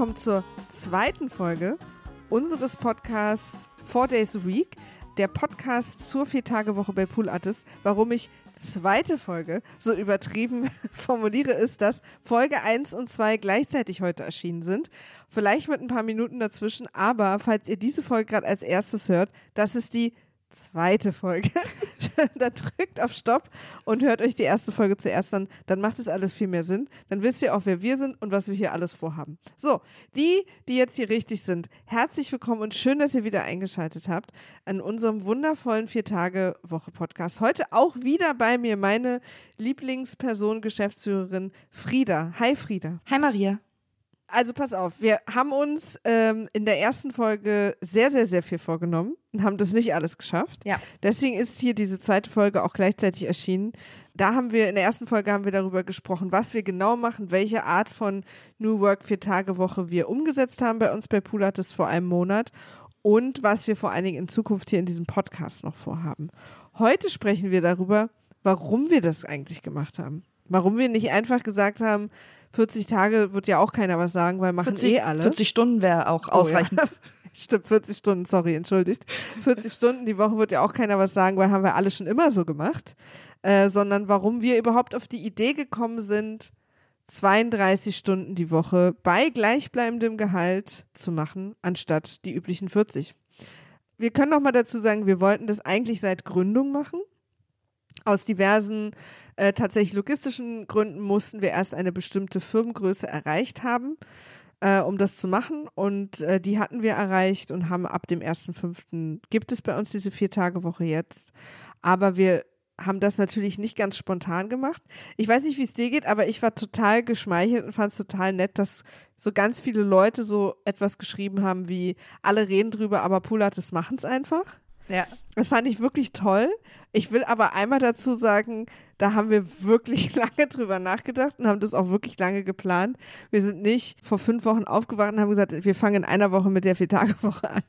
Willkommen zur zweiten Folge unseres Podcasts Four Days a Week, der Podcast zur Vier-Tage-Woche bei Pool Artists. Warum ich zweite Folge so übertrieben formuliere, ist, dass Folge 1 und 2 gleichzeitig heute erschienen sind. Vielleicht mit ein paar Minuten dazwischen, aber falls ihr diese Folge gerade als erstes hört, das ist die zweite Folge. dann drückt auf Stopp und hört euch die erste Folge zuerst an. Dann macht es alles viel mehr Sinn. Dann wisst ihr auch, wer wir sind und was wir hier alles vorhaben. So, die, die jetzt hier richtig sind, herzlich willkommen und schön, dass ihr wieder eingeschaltet habt an unserem wundervollen Vier-Tage-Woche-Podcast. Heute auch wieder bei mir meine Lieblingsperson, Geschäftsführerin Frieda. Hi Frieda. Hi Maria. Also pass auf, wir haben uns ähm, in der ersten Folge sehr, sehr, sehr viel vorgenommen und haben das nicht alles geschafft. Ja. Deswegen ist hier diese zweite Folge auch gleichzeitig erschienen. Da haben wir, in der ersten Folge haben wir darüber gesprochen, was wir genau machen, welche Art von New Work Vier-Tage-Woche wir umgesetzt haben bei uns bei Poolatis vor einem Monat und was wir vor allen Dingen in Zukunft hier in diesem Podcast noch vorhaben. Heute sprechen wir darüber, warum wir das eigentlich gemacht haben. Warum wir nicht einfach gesagt haben, 40 Tage wird ja auch keiner was sagen, weil machen 40, eh alle. 40 Stunden wäre auch ausreichend. Oh, ja. Stimmt, 40 Stunden, sorry, entschuldigt. 40 Stunden die Woche wird ja auch keiner was sagen, weil haben wir alle schon immer so gemacht. Äh, sondern warum wir überhaupt auf die Idee gekommen sind, 32 Stunden die Woche bei gleichbleibendem Gehalt zu machen, anstatt die üblichen 40. Wir können noch mal dazu sagen, wir wollten das eigentlich seit Gründung machen. Aus diversen äh, tatsächlich logistischen Gründen mussten wir erst eine bestimmte Firmengröße erreicht haben, äh, um das zu machen. Und äh, die hatten wir erreicht und haben ab dem 1.5. gibt es bei uns diese Vier-Tage-Woche jetzt. Aber wir haben das natürlich nicht ganz spontan gemacht. Ich weiß nicht, wie es dir geht, aber ich war total geschmeichelt und fand es total nett, dass so ganz viele Leute so etwas geschrieben haben wie alle reden drüber, aber Pulates machen es einfach. Ja. Das fand ich wirklich toll. Ich will aber einmal dazu sagen, da haben wir wirklich lange drüber nachgedacht und haben das auch wirklich lange geplant. Wir sind nicht vor fünf Wochen aufgewacht und haben gesagt, wir fangen in einer Woche mit der Vier-Tage-Woche an,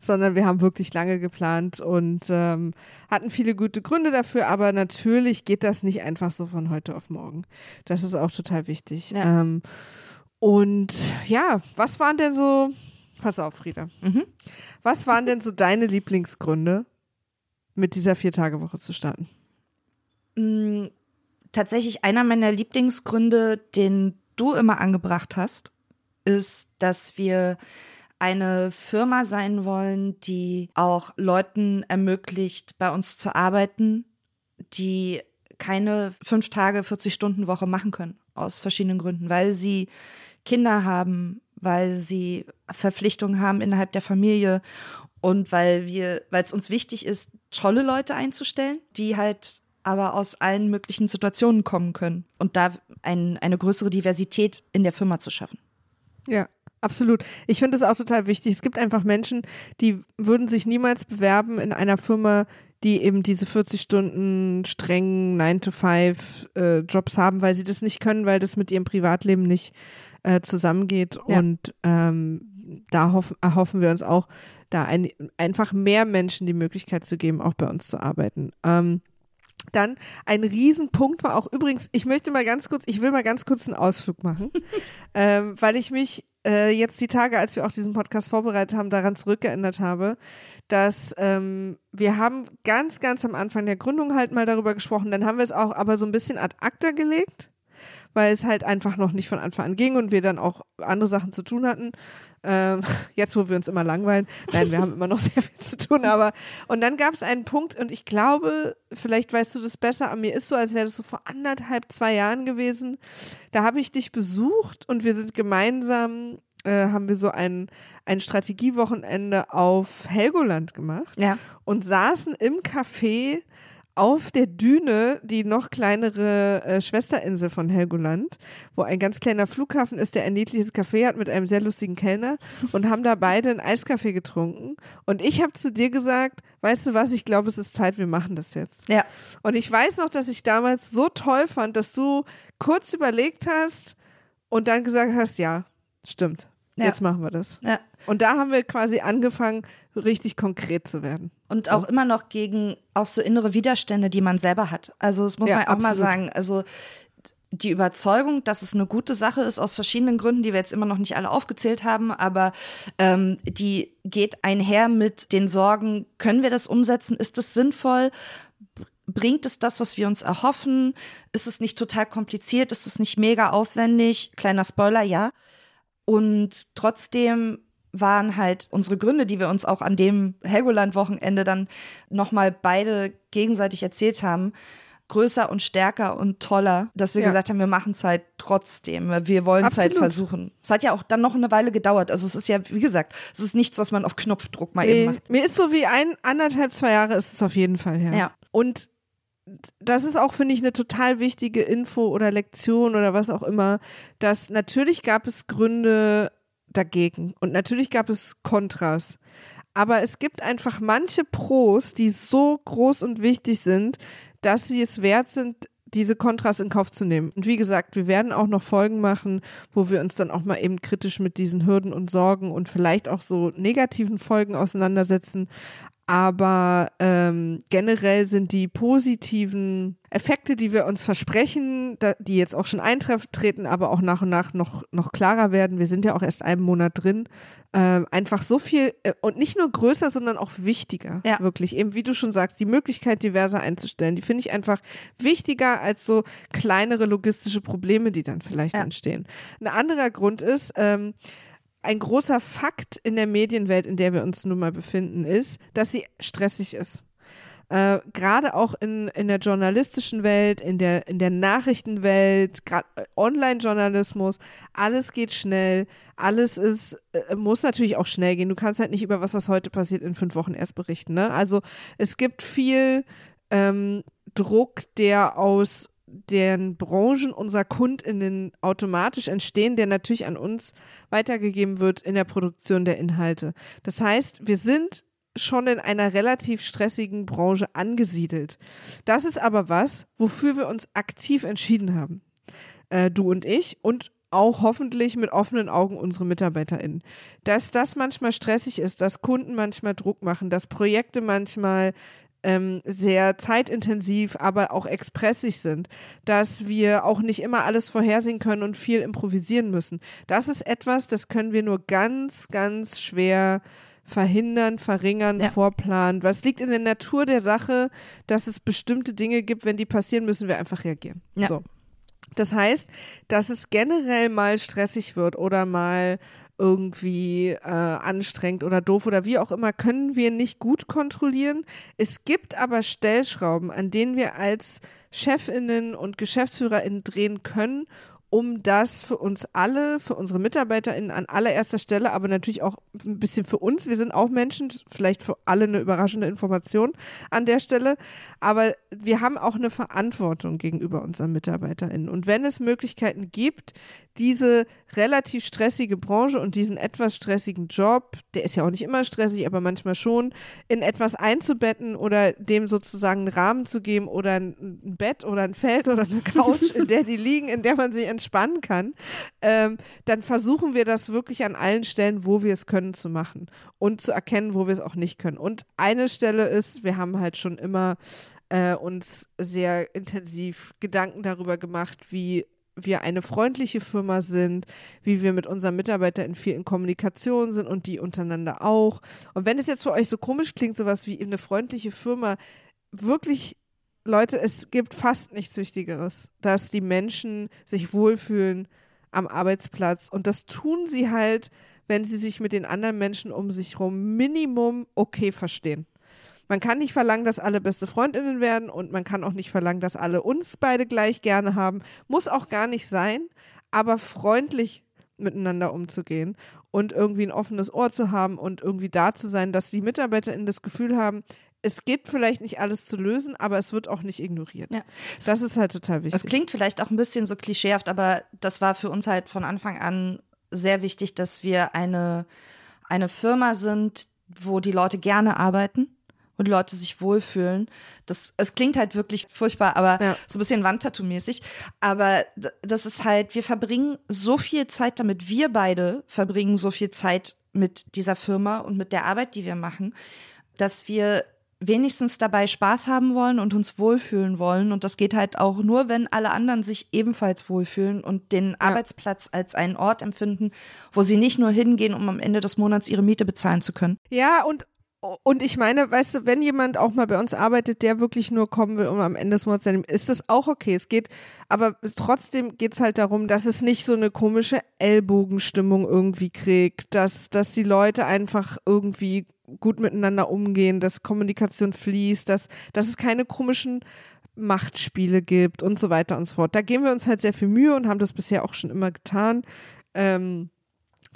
sondern wir haben wirklich lange geplant und ähm, hatten viele gute Gründe dafür, aber natürlich geht das nicht einfach so von heute auf morgen. Das ist auch total wichtig. Ja. Ähm, und ja, was waren denn so, pass auf, Frieda, Mhm. was waren denn so deine Lieblingsgründe, mit dieser Vier-Tage-Woche zu starten? Mm, Tatsächlich einer meiner Lieblingsgründe, den du immer angebracht hast, ist, dass wir eine Firma sein wollen, die auch Leuten ermöglicht, bei uns zu arbeiten, die keine fünf Tage, 40 Stunden Woche machen können, aus verschiedenen Gründen, weil sie Kinder haben, weil sie Verpflichtungen haben innerhalb der Familie und weil wir, weil es uns wichtig ist, tolle Leute einzustellen, die halt aber aus allen möglichen Situationen kommen können und da ein, eine größere Diversität in der Firma zu schaffen. Ja, absolut. Ich finde es auch total wichtig. Es gibt einfach Menschen, die würden sich niemals bewerben in einer Firma, die eben diese 40 Stunden strengen 9-to-5 äh, Jobs haben, weil sie das nicht können, weil das mit ihrem Privatleben nicht äh, zusammengeht. Ja. Und ähm, da hoff, erhoffen wir uns auch, da ein, einfach mehr Menschen die Möglichkeit zu geben, auch bei uns zu arbeiten. Ähm, dann ein Riesenpunkt war auch übrigens, ich möchte mal ganz kurz, ich will mal ganz kurz einen Ausflug machen, ähm, weil ich mich äh, jetzt die Tage, als wir auch diesen Podcast vorbereitet haben, daran zurückgeändert habe, dass ähm, wir haben ganz, ganz am Anfang der Gründung halt mal darüber gesprochen, dann haben wir es auch aber so ein bisschen ad acta gelegt, weil es halt einfach noch nicht von Anfang an ging und wir dann auch andere Sachen zu tun hatten. Ähm, jetzt, wo wir uns immer langweilen. Nein, wir haben immer noch sehr viel zu tun, aber und dann gab es einen Punkt und ich glaube, vielleicht weißt du das besser, aber mir ist so, als wäre das so vor anderthalb, zwei Jahren gewesen. Da habe ich dich besucht und wir sind gemeinsam, äh, haben wir so ein, ein Strategiewochenende auf Helgoland gemacht Ja. und saßen im Café auf der Düne die noch kleinere äh, Schwesterinsel von Helgoland, wo ein ganz kleiner Flughafen ist, der ein niedliches Café hat mit einem sehr lustigen Kellner und haben da beide einen Eiskaffee getrunken. Und ich habe zu dir gesagt, weißt du was, ich glaube, es ist Zeit, wir machen das jetzt. Ja. Und ich weiß noch, dass ich damals so toll fand, dass du kurz überlegt hast und dann gesagt hast, ja, stimmt. Ja. Jetzt machen wir das. Ja. Und da haben wir quasi angefangen, richtig konkret zu werden. Und auch immer noch gegen auch so innere Widerstände, die man selber hat. Also das muss Ja, man auch mal absolut. sagen. Also die Überzeugung, dass es eine gute Sache ist, aus verschiedenen Gründen, die wir jetzt immer noch nicht alle aufgezählt haben, aber ähm, die geht einher mit den Sorgen, können wir das umsetzen? Ist es sinnvoll? Bringt es das, was wir uns erhoffen? Ist es nicht total kompliziert? Ist es nicht mega aufwendig? Kleiner Spoiler, ja. Und trotzdem waren halt unsere Gründe, die wir uns auch an dem Helgoland-Wochenende dann nochmal beide gegenseitig erzählt haben, größer und stärker und toller, dass wir Ja. gesagt haben, wir machen es halt trotzdem. Wir wollen es halt versuchen. Es hat ja auch dann noch eine Weile gedauert. Also es ist ja, wie gesagt, es ist nichts, was man auf Knopfdruck mal eben Äh, macht. mir ist so wie ein, anderthalb, zwei Jahre ist es auf jeden Fall her. Ja. Und das ist auch, finde ich, eine total wichtige Info oder Lektion oder was auch immer, dass natürlich gab es Gründe dagegen und natürlich gab es Kontras. Aber es gibt einfach manche Pros, die so groß und wichtig sind, dass sie es wert sind, diese Kontras in Kauf zu nehmen. Und wie gesagt, wir werden auch noch Folgen machen, wo wir uns dann auch mal eben kritisch mit diesen Hürden und Sorgen und vielleicht auch so negativen Folgen auseinandersetzen. Aber ähm, generell sind die positiven Effekte, die wir uns versprechen, da, die jetzt auch schon eintreten, aber auch nach und nach noch, noch klarer werden, wir sind ja auch erst einen Monat drin, ähm, einfach so viel äh, und nicht nur größer, sondern auch wichtiger. Ja. Wirklich, eben wie du schon sagst, die Möglichkeit diverser einzustellen, die finde ich einfach wichtiger als so kleinere logistische Probleme, die dann vielleicht Ja. entstehen. Ein anderer Grund ist, ähm, ein großer Fakt in der Medienwelt, in der wir uns nun mal befinden, ist, dass sie stressig ist. Äh, gerade auch in, in der journalistischen Welt, in der, in der Nachrichtenwelt, gerade äh, Online-Journalismus, alles geht schnell, alles ist, äh, muss natürlich auch schnell gehen. Du kannst halt nicht über was, was heute passiert, in fünf Wochen erst berichten. Ne? Also es gibt viel ähm, Druck, der aus den Branchen unserer KundInnen automatisch entstehen, der natürlich an uns weitergegeben wird in der Produktion der Inhalte. Das heißt, wir sind schon in einer relativ stressigen Branche angesiedelt. Das ist aber was, wofür wir uns aktiv entschieden haben. Äh, du und ich und auch hoffentlich mit offenen Augen unsere MitarbeiterInnen. Dass das manchmal stressig ist, dass Kunden manchmal Druck machen, dass Projekte manchmal ähm, sehr zeitintensiv, aber auch expressig sind, dass wir auch nicht immer alles vorhersehen können und viel improvisieren müssen. Das ist etwas, das können wir nur ganz, ganz schwer verhindern, verringern, Ja. vorplanen, weil es liegt in der Natur der Sache, dass es bestimmte Dinge gibt, wenn die passieren, müssen wir einfach reagieren. Ja. So. Das heißt, dass es generell mal stressig wird oder mal irgendwie äh, anstrengend oder doof oder wie auch immer, können wir nicht gut kontrollieren. Es gibt aber Stellschrauben, an denen wir als Chefinnen und Geschäftsführerinnen drehen können, um das für uns alle, für unsere MitarbeiterInnen an allererster Stelle, aber natürlich auch ein bisschen für uns. Wir sind auch Menschen, vielleicht für alle eine überraschende Information an der Stelle. Aber wir haben auch eine Verantwortung gegenüber unseren MitarbeiterInnen. Und wenn es Möglichkeiten gibt, diese relativ stressige Branche und diesen etwas stressigen Job, der ist ja auch nicht immer stressig, aber manchmal schon, in etwas einzubetten oder dem sozusagen einen Rahmen zu geben oder ein, Bett oder ein Feld oder eine Couch, in der die liegen, in der man sich entspannen kann, ähm, dann versuchen wir das wirklich an allen Stellen, wo wir es können, zu machen und zu erkennen, wo wir es auch nicht können. Und eine Stelle ist, wir haben halt schon immer äh, uns sehr intensiv Gedanken darüber gemacht, wie wir eine freundliche Firma sind, wie wir mit unseren Mitarbeitern in Kommunikation sind und die untereinander auch. Und wenn es jetzt für euch so komisch klingt, sowas wie eine freundliche Firma, wirklich, Leute, es gibt fast nichts Wichtigeres, dass die Menschen sich wohlfühlen am Arbeitsplatz. Und das tun sie halt, wenn sie sich mit den anderen Menschen um sich herum Minimum okay verstehen. Man kann nicht verlangen, dass alle beste Freundinnen werden und man kann auch nicht verlangen, dass alle uns beide gleich gerne haben. Muss auch gar nicht sein, aber freundlich miteinander umzugehen und irgendwie ein offenes Ohr zu haben und irgendwie da zu sein, dass die MitarbeiterInnen das Gefühl haben, es geht vielleicht nicht alles zu lösen, aber es wird auch nicht ignoriert. Ja. Das ist halt total wichtig. Das klingt vielleicht auch ein bisschen so klischeehaft, aber das war für uns halt von Anfang an sehr wichtig, dass wir eine, eine Firma sind, wo die Leute gerne arbeiten und die Leute sich wohlfühlen. Das, es klingt halt wirklich furchtbar, aber Ja. so ein bisschen Wandtattoo-mäßig. Aber das ist halt, wir verbringen so viel Zeit damit, wir beide verbringen so viel Zeit mit dieser Firma und mit der Arbeit, die wir machen, dass wir wenigstens dabei Spaß haben wollen und uns wohlfühlen wollen. Und das geht halt auch nur, wenn alle anderen sich ebenfalls wohlfühlen und den Arbeitsplatz als einen Ort empfinden, wo sie nicht nur hingehen, um am Ende des Monats ihre Miete bezahlen zu können. Ja, und, und ich meine, weißt du, wenn jemand auch mal bei uns arbeitet, der wirklich nur kommen will, um am Ende des Monats seine, ist das auch okay. Es geht, aber trotzdem geht es halt darum, dass es nicht so eine komische Ellbogenstimmung irgendwie kriegt, dass, dass die Leute einfach irgendwie gut miteinander umgehen, dass Kommunikation fließt, dass, dass es keine komischen Machtspiele gibt und so weiter und so fort. Da geben wir uns halt sehr viel Mühe und haben das bisher auch schon immer getan. Ähm,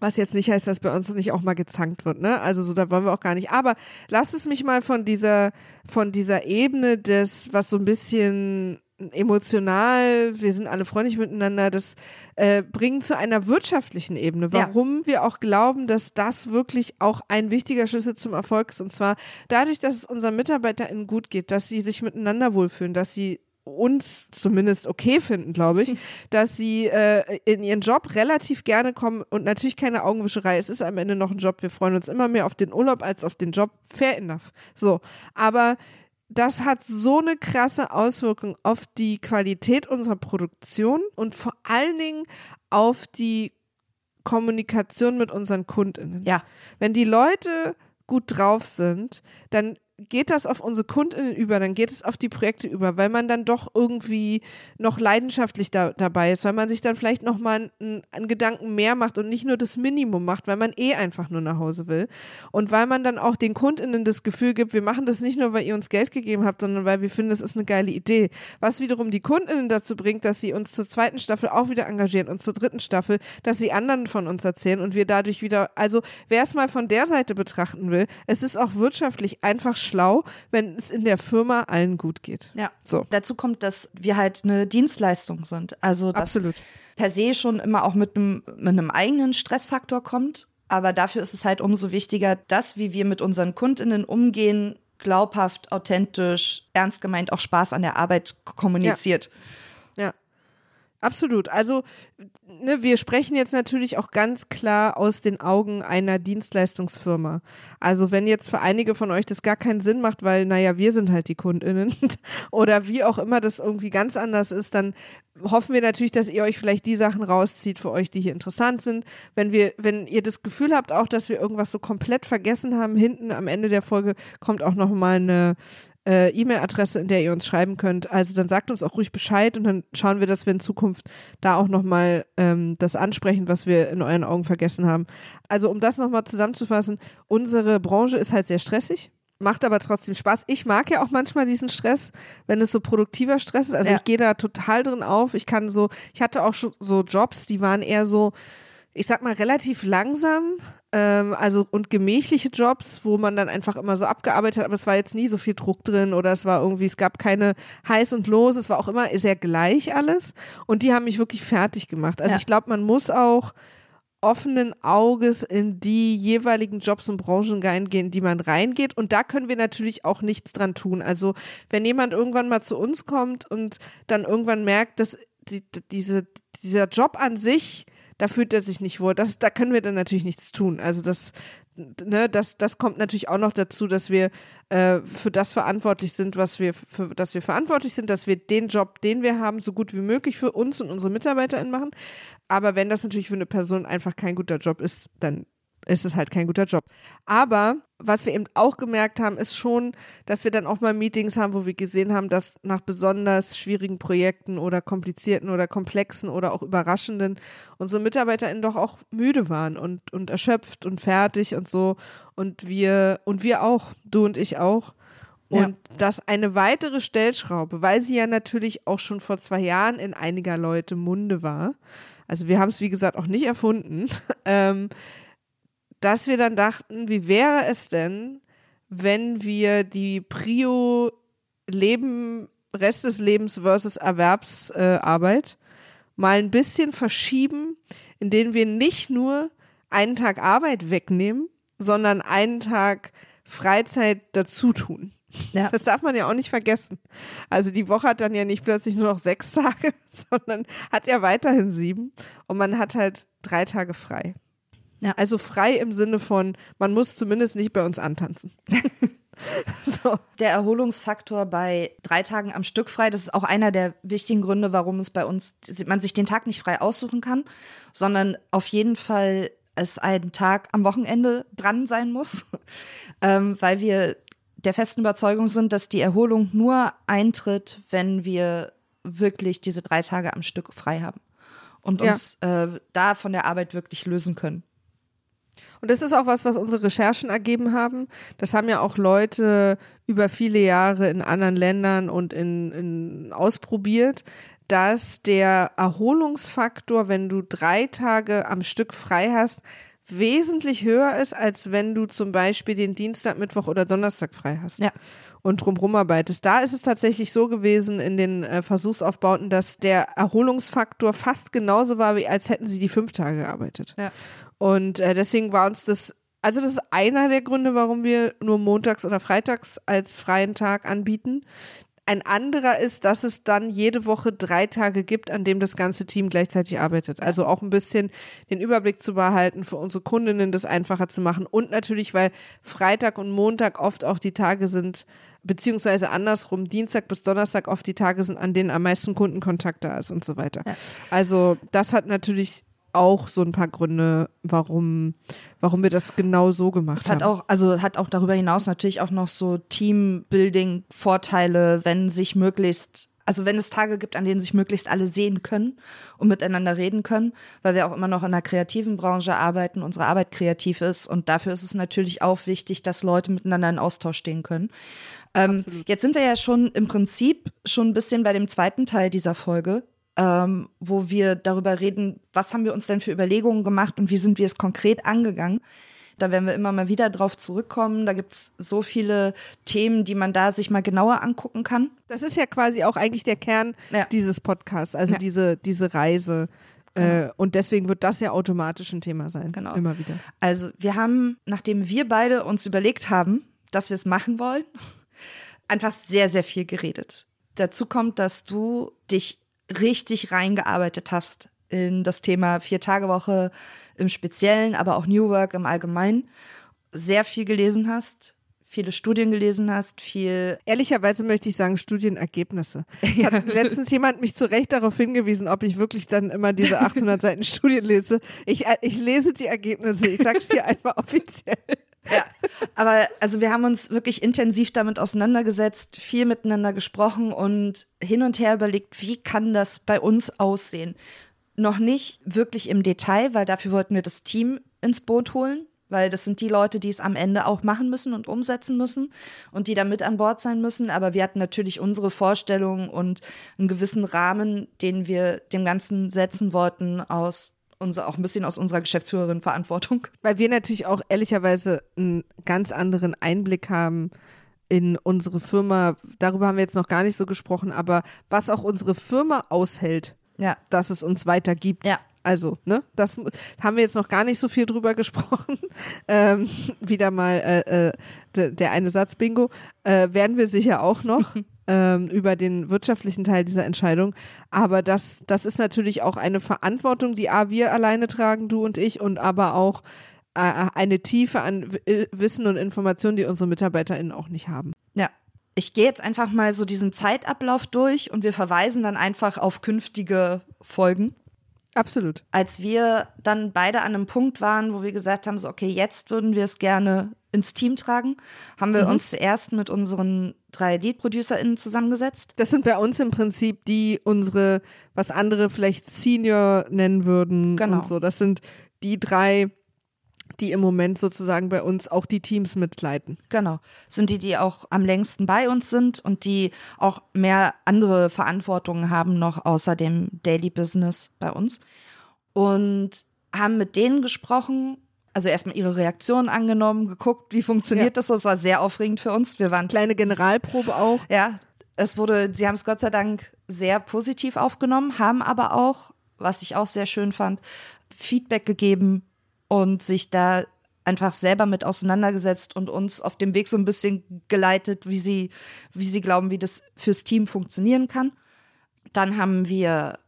was jetzt nicht heißt, dass bei uns nicht auch mal gezankt wird, ne? Also so, da wollen wir auch gar nicht. Aber lasst es mich mal von dieser, von dieser Ebene des, was so ein bisschen emotional, wir sind alle freundlich miteinander, das äh, bringen zu einer wirtschaftlichen Ebene. Ja. Warum wir auch glauben, dass das wirklich auch ein wichtiger Schlüssel zum Erfolg ist. Und zwar dadurch, dass es unseren MitarbeiterInnen gut geht, dass sie sich miteinander wohlfühlen, dass sie uns zumindest okay finden, glaube ich, dass sie äh, in ihren Job relativ gerne kommen und natürlich keine Augenwischerei. Es ist am Ende noch ein Job. Wir freuen uns immer mehr auf den Urlaub als auf den Job. Fair enough. So. Aber das hat so eine krasse Auswirkung auf die Qualität unserer Produktion und vor allen Dingen auf die Kommunikation mit unseren KundInnen. Ja. Wenn die Leute gut drauf sind, dann geht das auf unsere KundInnen über, dann geht es auf die Projekte über, weil man dann doch irgendwie noch leidenschaftlich da, dabei ist, weil man sich dann vielleicht nochmal einen, einen Gedanken mehr macht und nicht nur das Minimum macht, weil man eh einfach nur nach Hause will. Und weil man dann auch den KundInnen das Gefühl gibt, wir machen das nicht nur, weil ihr uns Geld gegeben habt, sondern weil wir finden, das ist eine geile Idee. Was wiederum die KundInnen dazu bringt, dass sie uns zur zweiten Staffel auch wieder engagieren und zur dritten Staffel, dass sie anderen von uns erzählen und wir dadurch wieder, also wer es mal von der Seite betrachten will, es ist auch wirtschaftlich einfach schlau, wenn es in der Firma allen gut geht. Ja. So. Dazu kommt, dass wir halt eine Dienstleistung sind. Also das Absolut. per se schon immer auch mit einem, mit einem eigenen Stressfaktor kommt. Aber dafür ist es halt umso wichtiger, dass, wie wir mit unseren KundInnen umgehen, glaubhaft, authentisch, ernst gemeint auch Spaß an der Arbeit kommuniziert. Ja. Absolut. Also, ne, wir sprechen jetzt natürlich auch ganz klar aus den Augen einer Dienstleistungsfirma. Also, wenn jetzt für einige von euch das gar keinen Sinn macht, weil, naja, wir sind halt die KundInnen oder wie auch immer das irgendwie ganz anders ist, dann hoffen wir natürlich, dass ihr euch vielleicht die Sachen rauszieht für euch, die hier interessant sind. Wenn wir, wenn ihr das Gefühl habt auch, dass wir irgendwas so komplett vergessen haben, hinten am Ende der Folge kommt auch nochmal eine äh, E-Mail-Adresse, in der ihr uns schreiben könnt. Also dann sagt uns auch ruhig Bescheid und dann schauen wir, dass wir in Zukunft da auch nochmal ähm, das ansprechen, was wir in euren Augen vergessen haben. Also um das nochmal zusammenzufassen, unsere Branche ist halt sehr stressig. Macht aber trotzdem Spaß. Ich mag ja auch manchmal diesen Stress, wenn es so produktiver Stress ist. Also Ja. ich gehe da total drin auf. Ich kann so, ich hatte auch schon so Jobs, die waren eher so, ich sag mal, relativ langsam, ähm, also und gemächliche Jobs, wo man dann einfach immer so abgearbeitet hat, aber es war jetzt nie so viel Druck drin oder es war irgendwie, es gab keine heiß und los, es war auch immer sehr gleich alles und die haben mich wirklich fertig gemacht. Also Ja. ich glaube, man muss auch offenen Auges in die jeweiligen Jobs und Branchen reingehen, in die man reingeht. Und da können wir natürlich auch nichts dran tun. Also wenn jemand irgendwann mal zu uns kommt und dann irgendwann merkt, dass die, diese, dieser Job an sich, da fühlt er sich nicht wohl, das, da können wir dann natürlich nichts tun. Also das, ne, das, das kommt natürlich auch noch dazu, dass wir äh, für das verantwortlich sind, was wir, für das wir verantwortlich sind, dass wir den Job, den wir haben, so gut wie möglich für uns und unsere MitarbeiterInnen machen. Aber wenn das natürlich für eine Person einfach kein guter Job ist, dann ist es halt kein guter Job. Aber was wir eben auch gemerkt haben, ist schon, dass wir dann auch mal Meetings haben, wo wir gesehen haben, dass nach besonders schwierigen Projekten oder komplizierten oder komplexen oder auch überraschenden unsere MitarbeiterInnen doch auch müde waren und, und erschöpft und fertig und so. Und wir, und wir auch, du und ich auch. Und Ja. das eine weitere Stellschraube, weil sie ja natürlich auch schon vor zwei Jahren in einiger Leute Munde war. Also wir haben es, wie gesagt, auch nicht erfunden. ähm, dass wir dann dachten, wie wäre es denn, wenn wir die Prio Leben, Rest des Lebens versus Erwerbsarbeit äh, mal ein bisschen verschieben, indem wir nicht nur einen Tag Arbeit wegnehmen, sondern einen Tag Freizeit dazu tun. Ja. Das darf man ja auch nicht vergessen. Also die Woche hat dann ja nicht plötzlich nur noch sechs Tage, sondern hat ja weiterhin sieben und man hat halt drei Tage frei. Ja. Also frei im Sinne von, man muss zumindest nicht bei uns antanzen. so. Der Erholungsfaktor bei drei Tagen am Stück frei, das ist auch einer der wichtigen Gründe, warum es bei uns, man sich den Tag nicht frei aussuchen kann, sondern auf jeden Fall es ein Tag am Wochenende dran sein muss, ähm, weil wir der festen Überzeugung sind, dass die Erholung nur eintritt, wenn wir wirklich diese drei Tage am Stück frei haben und uns ja. äh, da von der Arbeit wirklich lösen können. Und das ist auch was, was unsere Recherchen ergeben haben. Das haben ja auch Leute über viele Jahre in anderen Ländern und in, in ausprobiert, dass der Erholungsfaktor, wenn du drei Tage am Stück frei hast, wesentlich höher ist, als wenn du zum Beispiel den Dienstag, Mittwoch oder Donnerstag frei hast. Ja. Und drumherum arbeitest. Da ist es tatsächlich so gewesen in den äh, Versuchsaufbauten, dass der Erholungsfaktor fast genauso war, wie als hätten sie die fünf Tage gearbeitet. Ja. Und äh, deswegen war uns das, also das ist einer der Gründe, warum wir nur montags oder freitags als freien Tag anbieten. Ein anderer ist, dass es dann jede Woche drei Tage gibt, an dem das ganze Team gleichzeitig arbeitet. Also auch ein bisschen den Überblick zu behalten, für unsere Kundinnen das einfacher zu machen. Und natürlich, weil Freitag und Montag oft auch die Tage sind, beziehungsweise andersrum, Dienstag bis Donnerstag oft die Tage sind, an denen am meisten Kundenkontakt da ist und so weiter. Ja. Also das hat natürlich auch so ein paar Gründe, warum, warum wir das genau so gemacht es hat haben. Auch, also hat auch darüber hinaus natürlich auch noch so Teambuilding-Vorteile, wenn sich möglichst also wenn es Tage gibt, an denen sich möglichst alle sehen können und miteinander reden können, weil wir auch immer noch in der kreativen Branche arbeiten, unsere Arbeit kreativ ist und dafür ist es natürlich auch wichtig, dass Leute miteinander in Austausch stehen können. Ähm, jetzt sind wir ja schon im Prinzip schon ein bisschen bei dem zweiten Teil dieser Folge, ähm, wo wir darüber reden, was haben wir uns denn für Überlegungen gemacht und wie sind wir es konkret angegangen. Da werden wir immer mal wieder drauf zurückkommen. Da gibt es so viele Themen, die man da sich mal genauer angucken kann. Das ist ja quasi auch eigentlich der Kern ja. dieses Podcasts, also ja. diese, diese Reise. Genau. Äh, und deswegen wird das ja automatisch ein Thema sein. Genau. Immer wieder. Also wir haben, nachdem wir beide uns überlegt haben, dass wir es machen wollen, einfach sehr, sehr viel geredet. Dazu kommt, dass du dich richtig reingearbeitet hast in das Thema Vier-Tage-Woche im Speziellen, aber auch New Work im Allgemeinen, sehr viel gelesen hast, viele Studien gelesen hast, viel. Ehrlicherweise möchte ich sagen, Studienergebnisse. Es hat letztens jemand mich zu Recht darauf hingewiesen, ob ich wirklich dann immer diese 800 Seiten Studien lese. Ich, äh, ich lese die Ergebnisse. Ich sage es dir einfach offiziell. Ja, aber also wir haben uns wirklich intensiv damit auseinandergesetzt, viel miteinander gesprochen und hin und her überlegt, wie kann das bei uns aussehen? Noch nicht wirklich im Detail, weil dafür wollten wir das Team ins Boot holen, weil das sind die Leute, die es am Ende auch machen müssen und umsetzen müssen und die da mit an Bord sein müssen. Aber wir hatten natürlich unsere Vorstellungen und einen gewissen Rahmen, den wir dem Ganzen setzen wollten aus unser, auch ein bisschen aus unserer Geschäftsführerin Verantwortung. Weil wir natürlich auch ehrlicherweise einen ganz anderen Einblick haben in unsere Firma. Darüber haben wir jetzt noch gar nicht so gesprochen, aber was auch unsere Firma aushält, ja. dass es uns weiter gibt. Ja. Also, ne, das haben wir jetzt noch gar nicht so viel drüber gesprochen. Ähm, wieder mal äh, äh, der eine Satz Bingo. Äh, werden wir sicher auch noch. ähm, über den wirtschaftlichen Teil dieser Entscheidung. Aber das, das ist natürlich auch eine Verantwortung, die A, wir alleine tragen, du und ich, und aber auch äh, eine Tiefe an Wissen und Informationen, die unsere MitarbeiterInnen auch nicht haben. Ja. Ich gehe jetzt einfach mal so diesen Zeitablauf durch und wir verweisen dann einfach auf künftige Folgen. Absolut. Als wir dann beide an einem Punkt waren, wo wir gesagt haben, so okay, jetzt würden wir es gerne ins Team tragen, haben wir mhm. uns zuerst mit unseren drei Lead-ProducerInnen zusammengesetzt. Das sind bei uns im Prinzip die unsere, was andere vielleicht Senior nennen würden genau. und so. Das sind die drei, die im Moment sozusagen bei uns auch die Teams mitleiten. Genau. Sind die, die auch am längsten bei uns sind und die auch mehr andere Verantwortungen haben noch außer dem Daily Business bei uns. Und haben mit denen gesprochen also erstmal ihre Reaktion angenommen, geguckt, wie funktioniert ja. das. Das war sehr aufregend für uns. Wir waren kleine Generalprobe auch. Ja, es wurde, sie haben es Gott sei Dank sehr positiv aufgenommen, haben aber auch, was ich auch sehr schön fand, Feedback gegeben und sich da einfach selber mit auseinandergesetzt und uns auf dem Weg so ein bisschen geleitet, wie sie, wie sie glauben, wie das fürs Team funktionieren kann. Dann haben wir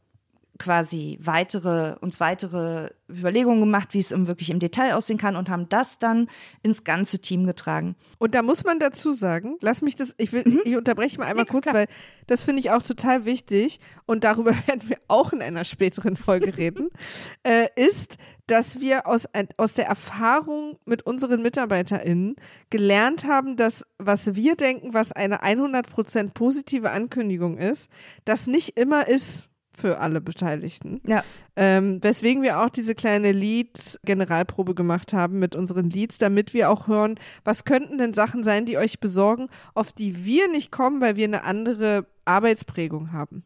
quasi weitere, uns weitere Überlegungen gemacht, wie es im, wirklich im Detail aussehen kann und haben das dann ins ganze Team getragen. Und da muss man dazu sagen, lass mich das, ich will, mhm. ich unterbreche mal einmal ja, kurz, klar. weil das finde ich auch total wichtig und darüber werden wir auch in einer späteren Folge reden, äh, ist, dass wir aus, aus der Erfahrung mit unseren MitarbeiterInnen gelernt haben, dass was wir denken, was eine 100% positive Ankündigung ist, das nicht immer ist für alle Beteiligten. Ja. Ähm, weswegen wir auch diese kleine Lied-Generalprobe gemacht haben mit unseren Leads, damit wir auch hören, was könnten denn Sachen sein, die euch besorgen, auf die wir nicht kommen, weil wir eine andere Arbeitsprägung haben.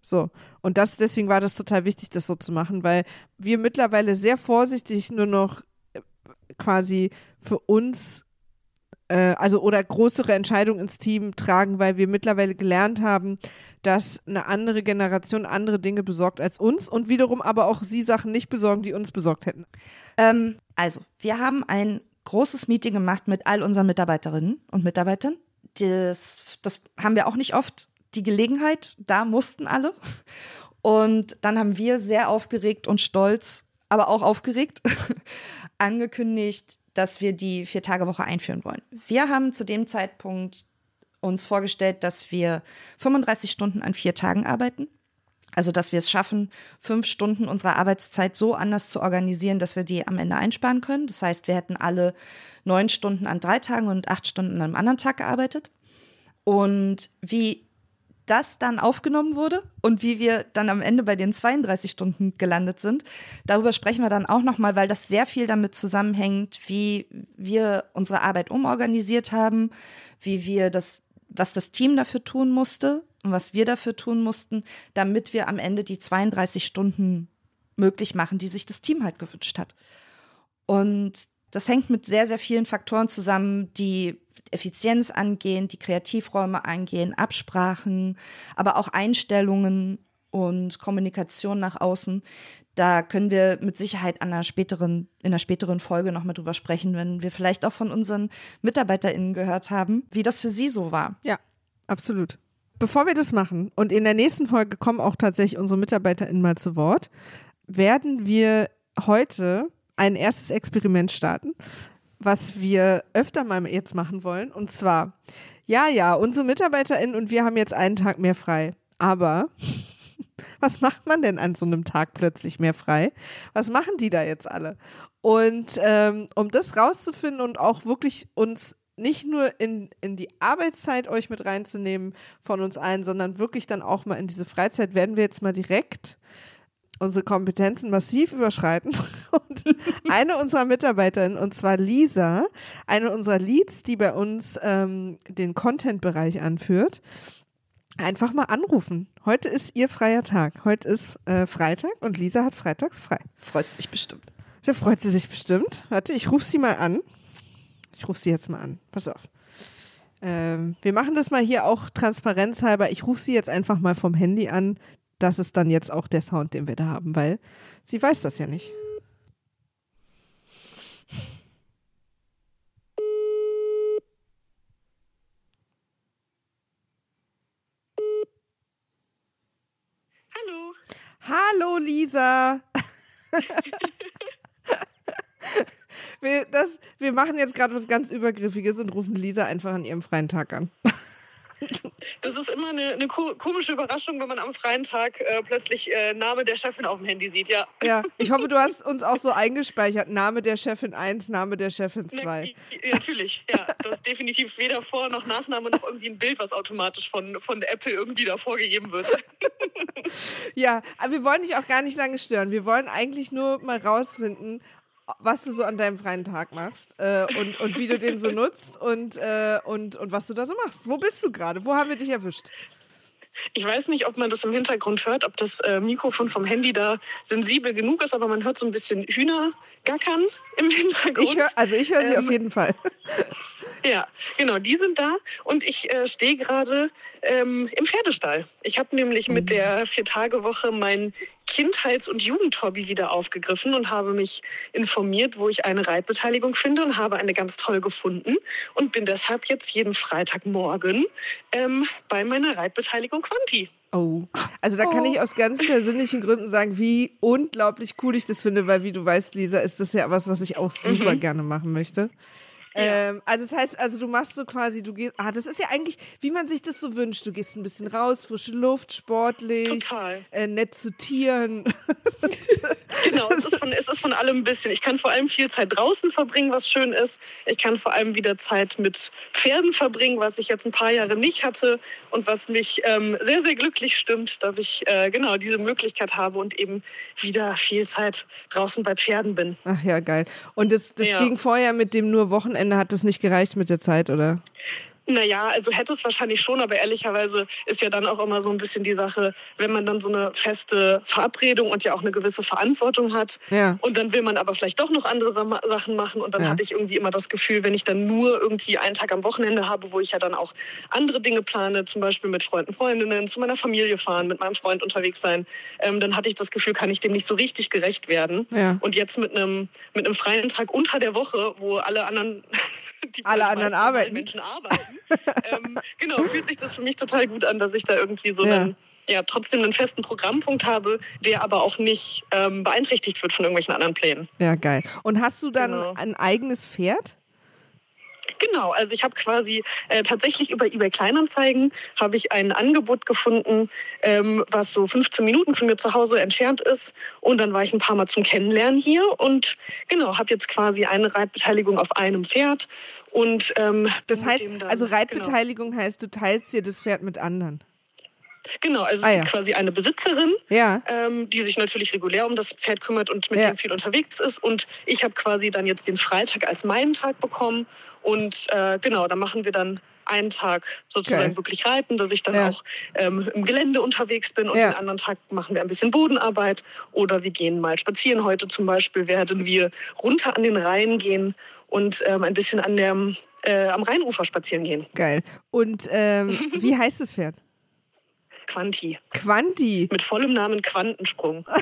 So. Und das, deswegen war das total wichtig, das so zu machen, weil wir mittlerweile sehr vorsichtig nur noch äh, quasi für uns also oder größere Entscheidungen ins Team tragen, weil wir mittlerweile gelernt haben, dass eine andere Generation andere Dinge besorgt als uns und wiederum aber auch sie Sachen nicht besorgen, die uns besorgt hätten. Ähm, also, wir haben ein großes Meeting gemacht mit all unseren Mitarbeiterinnen und Mitarbeitern. Das, das haben wir auch nicht oft die Gelegenheit, da mussten alle. Und dann haben wir sehr aufgeregt und stolz, aber auch aufgeregt, angekündigt, dass wir die Vier-Tage-Woche einführen wollen. Wir haben zu dem Zeitpunkt uns vorgestellt, dass wir 35 Stunden an vier Tagen arbeiten. Also, dass wir es schaffen, fünf Stunden unserer Arbeitszeit so anders zu organisieren, dass wir die am Ende einsparen können. Das heißt, wir hätten alle neun Stunden an drei Tagen und acht Stunden an einem anderen Tag gearbeitet. Und wie das dann aufgenommen wurde und wie wir dann am Ende bei den 32 Stunden gelandet sind. Darüber sprechen wir dann auch nochmal, weil das sehr viel damit zusammenhängt, wie wir unsere Arbeit umorganisiert haben, wie wir das, was das Team dafür tun musste und was wir dafür tun mussten, damit wir am Ende die 32 Stunden möglich machen, die sich das Team halt gewünscht hat. Und das hängt mit sehr, sehr vielen Faktoren zusammen, die Effizienz angehen, die Kreativräume angehen, Absprachen, aber auch Einstellungen und Kommunikation nach außen. Da können wir mit Sicherheit an einer späteren, in einer späteren Folge nochmal drüber sprechen, wenn wir vielleicht auch von unseren MitarbeiterInnen gehört haben, wie das für sie so war. Ja, absolut. Bevor wir das machen und in der nächsten Folge kommen auch tatsächlich unsere MitarbeiterInnen mal zu Wort, werden wir heute ein erstes Experiment starten was wir öfter mal jetzt machen wollen. Und zwar, ja, ja, unsere MitarbeiterInnen und wir haben jetzt einen Tag mehr frei. Aber was macht man denn an so einem Tag plötzlich mehr frei? Was machen die da jetzt alle? Und ähm, um das rauszufinden und auch wirklich uns nicht nur in, in die Arbeitszeit euch mit reinzunehmen von uns allen, sondern wirklich dann auch mal in diese Freizeit, werden wir jetzt mal direkt unsere Kompetenzen massiv überschreiten. Und eine unserer Mitarbeiterinnen, und zwar Lisa, eine unserer Leads, die bei uns ähm, den Content-Bereich anführt, einfach mal anrufen. Heute ist ihr freier Tag. Heute ist äh, Freitag und Lisa hat freitags frei. Freut sich bestimmt. Da freut sie sich bestimmt. Warte, ich rufe sie mal an. Ich rufe sie jetzt mal an. Pass auf. Ähm, wir machen das mal hier auch transparenzhalber. Ich rufe sie jetzt einfach mal vom Handy an das ist dann jetzt auch der Sound, den wir da haben, weil sie weiß das ja nicht. Hallo. Hallo, Lisa. wir, das, wir machen jetzt gerade was ganz Übergriffiges und rufen Lisa einfach an ihrem freien Tag an. Immer eine, eine komische Überraschung, wenn man am freien Tag äh, plötzlich äh, Name der Chefin auf dem Handy sieht, ja. Ja, ich hoffe, du hast uns auch so eingespeichert. Name der Chefin 1, Name der Chefin 2. Ja, natürlich, ja. Das ist definitiv weder Vor- noch Nachname noch irgendwie ein Bild, was automatisch von, von Apple irgendwie da vorgegeben wird. ja, aber wir wollen dich auch gar nicht lange stören. Wir wollen eigentlich nur mal rausfinden, was du so an deinem freien Tag machst äh, und, und wie du den so nutzt und, äh, und, und was du da so machst. Wo bist du gerade? Wo haben wir dich erwischt? Ich weiß nicht, ob man das im Hintergrund hört, ob das äh, Mikrofon vom Handy da sensibel genug ist, aber man hört so ein bisschen Hühner gackern im Hintergrund. Ich hör, also ich höre sie Ähm, auf jeden Fall. Ja, genau, die sind da und ich äh, stehe gerade ähm, im Pferdestall. Ich habe nämlich mit der Vier-Tage-Woche mein Kindheits- und Jugendhobby wieder aufgegriffen und habe mich informiert, wo ich eine Reitbeteiligung finde und habe eine ganz toll gefunden und bin deshalb jetzt jeden Freitagmorgen ähm, bei meiner Reitbeteiligung Quanti. Oh. Also da kann ich aus ganz persönlichen Gründen sagen, wie unglaublich cool ich das finde, weil wie du weißt, Lisa, ist das ja was, was ich auch super gerne machen möchte. Ähm, also das heißt, also du machst so quasi, du gehst, ah, das ist ja eigentlich, wie man sich das so wünscht. Du gehst ein bisschen raus, frische Luft, sportlich, äh, nett zu Tieren. Genau, es ist, von, es ist von allem ein bisschen. Ich kann vor allem viel Zeit draußen verbringen, was schön ist. Ich kann vor allem wieder Zeit mit Pferden verbringen, was ich jetzt ein paar Jahre nicht hatte und was mich ähm, sehr, sehr glücklich stimmt, dass ich äh, genau diese Möglichkeit habe und eben wieder viel Zeit draußen bei Pferden bin. Ach ja, geil. Und das, das Ja. ging vorher mit dem nur Wochenende, hat das nicht gereicht mit der Zeit, oder? Naja, also hätte es wahrscheinlich schon, aber ehrlicherweise ist ja dann auch immer so ein bisschen die Sache, wenn man dann so eine feste Verabredung und ja auch eine gewisse Verantwortung hat. Ja. Und dann will man aber vielleicht doch noch andere Sa- Sachen machen. Und dann Ja. hatte ich irgendwie immer das Gefühl, wenn ich dann nur irgendwie einen Tag am Wochenende habe, wo ich ja dann auch andere Dinge plane, zum Beispiel mit Freunden, Freundinnen, zu meiner Familie fahren, mit meinem Freund unterwegs sein, ähm, dann hatte ich das Gefühl, kann ich dem nicht so richtig gerecht werden. Ja. Und jetzt mit einem, mit einem freien Tag unter der Woche, wo alle anderen, die Alle anderen arbeiten. Menschen arbeiten, ähm, genau, fühlt sich das für mich total gut an, dass ich da irgendwie so Ja. einen, ja, trotzdem einen festen Programmpunkt habe, der aber auch nicht ähm, beeinträchtigt wird von irgendwelchen anderen Plänen. Ja, geil. Und hast du dann Genau. ein eigenes Pferd? Genau, also ich habe quasi äh, tatsächlich über eBay Kleinanzeigen habe ich ein Angebot gefunden, ähm, was so 15 Minuten von mir zu Hause entfernt ist. Und dann war ich ein paar Mal zum Kennenlernen hier und genau, habe jetzt quasi eine Reitbeteiligung auf einem Pferd. Und ähm, Das heißt, dann- also genau. Reitbeteiligung heißt, du teilst dir das Pferd mit anderen. Genau, also Ah, es ja. ist quasi eine Besitzerin, Ja. ähm, die sich natürlich regulär um das Pferd kümmert und mit Ja. dem viel unterwegs ist. Und ich habe quasi dann jetzt den Freitag als meinen Tag bekommen. Und äh, genau, da machen wir dann einen Tag sozusagen Geil. wirklich reiten, dass ich dann Ja. auch ähm, im Gelände unterwegs bin. Und Ja. den anderen Tag machen wir ein bisschen Bodenarbeit. Oder wir gehen mal spazieren. Heute zum Beispiel werden wir runter an den Rhein gehen und ähm, ein bisschen an der, äh, am Rheinufer spazieren gehen. Geil. Und ähm, wie heißt das Pferd? Quanti. Quanti. Mit vollem Namen Quantensprung.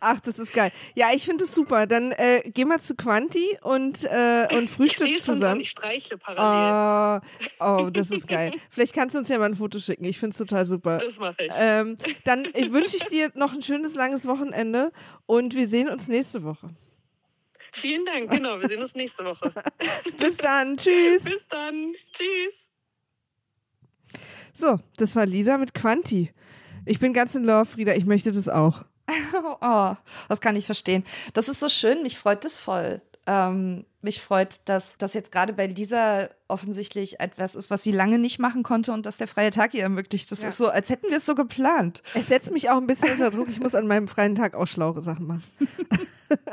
Ach, das ist geil. Ja, ich finde es super. Dann äh, geh mal zu Quanti und, äh, und Ich Frühstück sehe schon, zusammen. ich streichle parallel. Oh, oh, das ist geil. Vielleicht kannst du uns ja mal ein Foto schicken. Ich finde es total super. Das mache ich. Ähm, dann äh, wünsche ich dir noch ein schönes, langes Wochenende und wir sehen uns nächste Woche. Vielen Dank. Genau, wir sehen uns nächste Woche. Bis dann. Tschüss. Bis dann. Tschüss. So, das war Lisa mit Quanti. Ich bin ganz in Love, Frieda. Ich möchte das auch. Oh, das kann ich verstehen. Das ist so schön, mich freut das voll. Ähm, mich freut, dass das jetzt gerade bei Lisa offensichtlich etwas ist, was sie lange nicht machen konnte und dass der freie Tag ihr ermöglicht. Das Ja. ist so, als hätten wir es so geplant. Es setzt mich auch ein bisschen unter Druck. Ich muss an meinem freien Tag auch schlaue Sachen machen.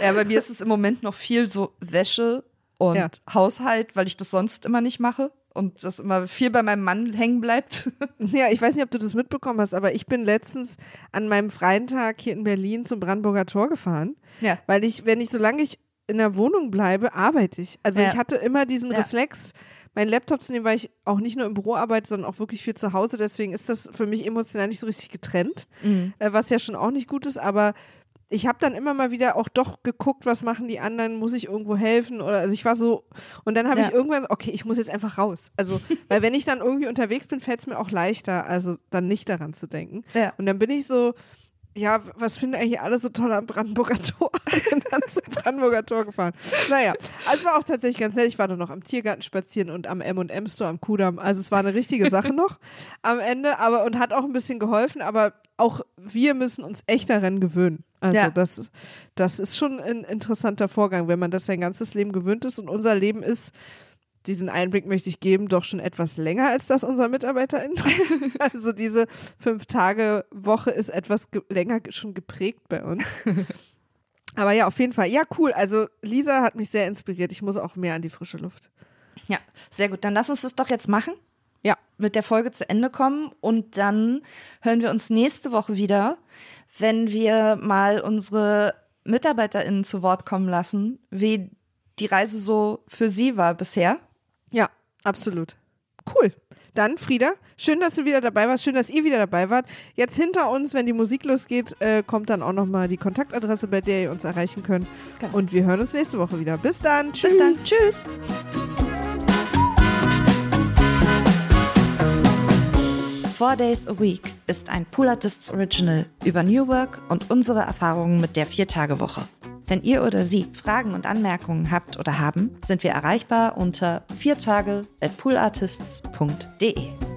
Ja, bei mir ist es im Moment noch viel so Wäsche und Ja. Haushalt, weil ich das sonst immer nicht mache und das immer viel bei meinem Mann hängen bleibt. Ja, ich weiß nicht, ob du das mitbekommen hast, aber ich bin letztens an meinem freien Tag hier in Berlin zum Brandenburger Tor gefahren, Ja. weil ich, wenn ich, solange ich in der Wohnung bleibe, arbeite ich. Also Ja. ich hatte immer diesen Ja. Reflex, meinen Laptop zu nehmen, weil ich auch nicht nur im Büro arbeite, sondern auch wirklich viel zu Hause. Deswegen ist das für mich emotional nicht so richtig getrennt, Mhm. äh, was ja schon auch nicht gut ist, aber ich habe dann immer mal wieder auch doch geguckt, was machen die anderen, muss ich irgendwo helfen oder also ich war so und dann habe Ja. ich irgendwann, okay, ich muss jetzt einfach raus. Also, weil wenn ich dann irgendwie unterwegs bin, fällt es mir auch leichter, also dann nicht daran zu denken. Ja. Und dann bin ich so, ja, was finden eigentlich alle so toll am Brandenburger Tor? Und dann zum Brandenburger Tor gefahren. Naja, also es war auch tatsächlich ganz nett. Ich war dann noch am Tiergarten spazieren und am M&M Store am Kudamm. Also es war eine richtige Sache noch am Ende, aber und hat auch ein bisschen geholfen, aber auch wir müssen uns echt daran gewöhnen. Also Ja. das, das ist schon ein interessanter Vorgang, wenn man das sein ganzes Leben gewöhnt ist und unser Leben ist, diesen Einblick möchte ich geben, doch schon etwas länger als das unserer MitarbeiterInnen. also diese Fünf-Tage-Woche ist etwas ge länger ge- schon geprägt bei uns. Aber ja, auf jeden Fall. Ja, cool. Also Lisa hat mich sehr inspiriert. Ich muss auch mehr an die frische Luft. Ja, sehr gut. Dann lass uns das doch jetzt machen. Ja. mit der Folge zu Ende kommen und dann hören wir uns nächste Woche wieder, wenn wir mal unsere MitarbeiterInnen zu Wort kommen lassen, wie die Reise so für sie war bisher. Ja, absolut. Cool. Dann, Frieda, schön, dass du wieder dabei warst. Schön, dass ihr wieder dabei wart. Jetzt hinter uns, wenn die Musik losgeht, äh, kommt dann auch nochmal die Kontaktadresse, bei der ihr uns erreichen könnt. Genau. Und wir hören uns nächste Woche wieder. Bis dann. Tschüss. Bis dann. Tschüss. Four Days a Week ist ein Pool Original über New Work und unsere Erfahrungen mit der Vier-Tage-Woche. Wenn ihr oder Sie Fragen und Anmerkungen habt oder haben, sind wir erreichbar unter viertage at poolartists.de.